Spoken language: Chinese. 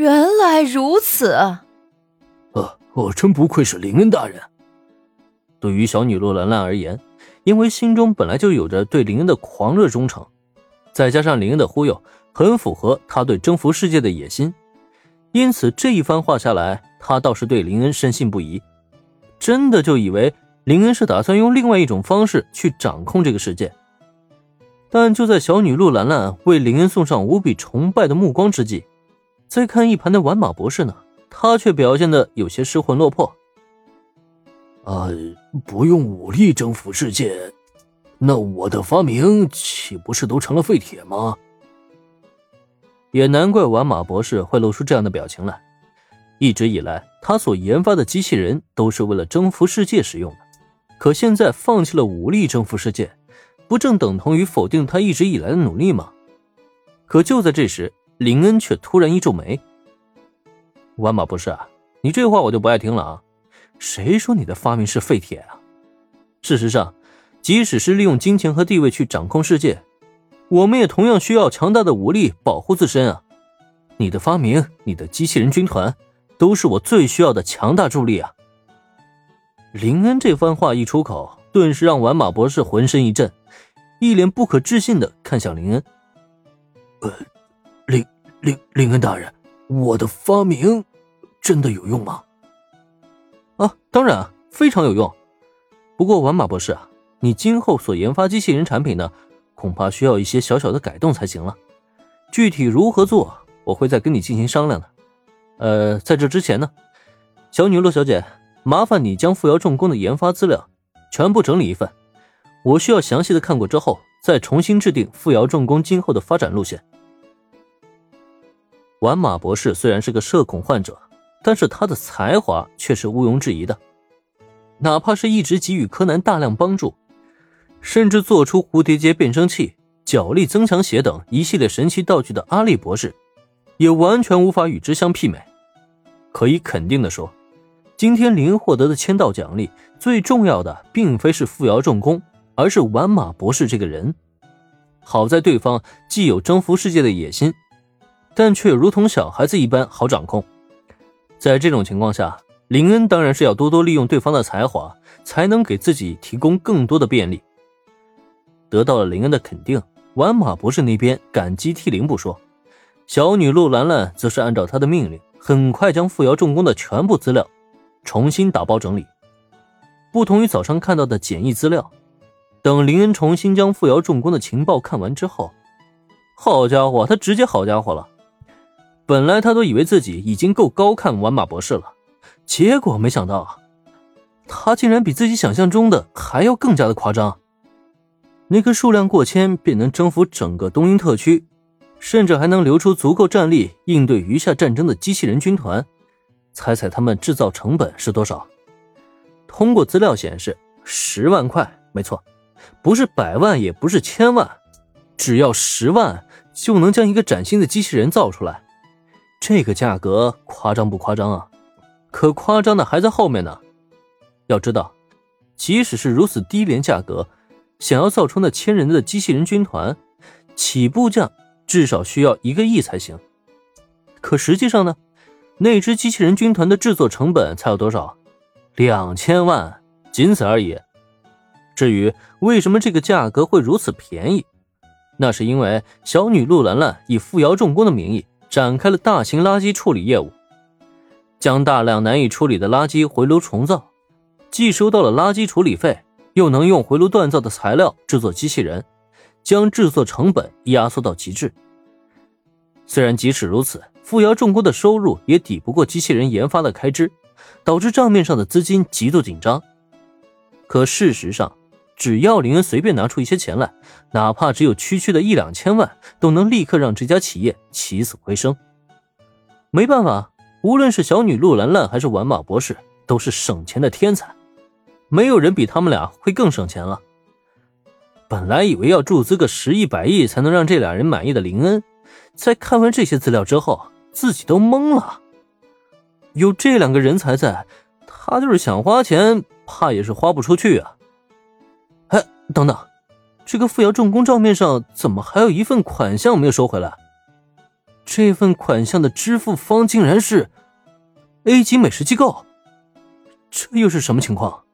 原来如此。呃，我真不愧是林恩大人。对于小女陆兰兰而言，因为心中本来就有着对林恩的狂热忠诚，再加上林恩的忽悠，很符合他对征服世界的野心，因此这一番话下来，他倒是对林恩深信不疑，真的就以为林恩是打算用另外一种方式去掌控这个世界。但就在小女陆兰兰为林恩送上无比崇拜的目光之际，再看一旁的玩马博士呢，他却表现的有些失魂落魄。啊，不用武力征服世界，那我的发明岂不是都成了废铁吗？也难怪玩马博士会露出这样的表情来。一直以来，他所研发的机器人都是为了征服世界使用的，可现在放弃了武力征服世界。不正等同于否定他一直以来的努力吗？可就在这时，林恩却突然一皱眉：“万马博士，你这话我就不爱听了啊！谁说你的发明是废铁啊？事实上，即使是利用金钱和地位去掌控世界，我们也同样需要强大的武力保护自身啊！你的发明，你的机器人军团，都是我最需要的强大助力啊！”林恩这番话一出口，顿时让玩马博士浑身一震。一脸不可置信的看向林恩，呃，林林林恩大人，我的发明真的有用吗？啊，当然非常有用。不过，玩马博士啊，你今后所研发机器人产品呢，恐怕需要一些小小的改动才行了。具体如何做，我会再跟你进行商量的。呃，在这之前呢，小女陆小姐，麻烦你将富瑶重工的研发资料全部整理一份。我需要详细的看过之后，再重新制定富瑶重工今后的发展路线。玩马博士虽然是个社恐患者，但是他的才华却是毋庸置疑的。哪怕是一直给予柯南大量帮助，甚至做出蝴蝶结变声器、脚力增强鞋等一系列神奇道具的阿笠博士，也完全无法与之相媲美。可以肯定的说，今天林获得的签到奖励，最重要的并非是富瑶重工。而是玩马博士这个人，好在对方既有征服世界的野心，但却如同小孩子一般好掌控。在这种情况下，林恩当然是要多多利用对方的才华，才能给自己提供更多的便利。得到了林恩的肯定，玩马博士那边感激涕零不说，小女陆兰兰则是按照他的命令，很快将富瑶重工的全部资料重新打包整理。不同于早上看到的简易资料。等林恩重新将富瑶重工的情报看完之后，好家伙，他直接好家伙了。本来他都以为自己已经够高看玩马博士了，结果没想到，他竟然比自己想象中的还要更加的夸张。那个数量过千便能征服整个东英特区，甚至还能留出足够战力应对余下战争的机器人军团，猜猜他们制造成本是多少？通过资料显示，十万块，没错。不是百万，也不是千万，只要十万就能将一个崭新的机器人造出来。这个价格夸张不夸张啊？可夸张的还在后面呢。要知道，即使是如此低廉价格，想要造出那千人的机器人军团，起步价至少需要一个亿才行。可实际上呢，那支机器人军团的制作成本才有多少？两千万，仅此而已。至于为什么这个价格会如此便宜，那是因为小女陆兰兰以富瑶重工的名义展开了大型垃圾处理业务，将大量难以处理的垃圾回炉重造，既收到了垃圾处理费，又能用回炉锻造的材料制作机器人，将制作成本压缩到极致。虽然即使如此，富瑶重工的收入也抵不过机器人研发的开支，导致账面上的资金极度紧张。可事实上，只要林恩随便拿出一些钱来，哪怕只有区区的一两千万，都能立刻让这家企业起死回生。没办法，无论是小女陆兰兰还是玩马博士，都是省钱的天才，没有人比他们俩会更省钱了。本来以为要注资个十亿百亿才能让这俩人满意的林恩，在看完这些资料之后，自己都懵了。有这两个人才在，他就是想花钱，怕也是花不出去啊。等等，这个富瑶重工账面上怎么还有一份款项没有收回来？这份款项的支付方竟然是 A 级美食机构，这又是什么情况？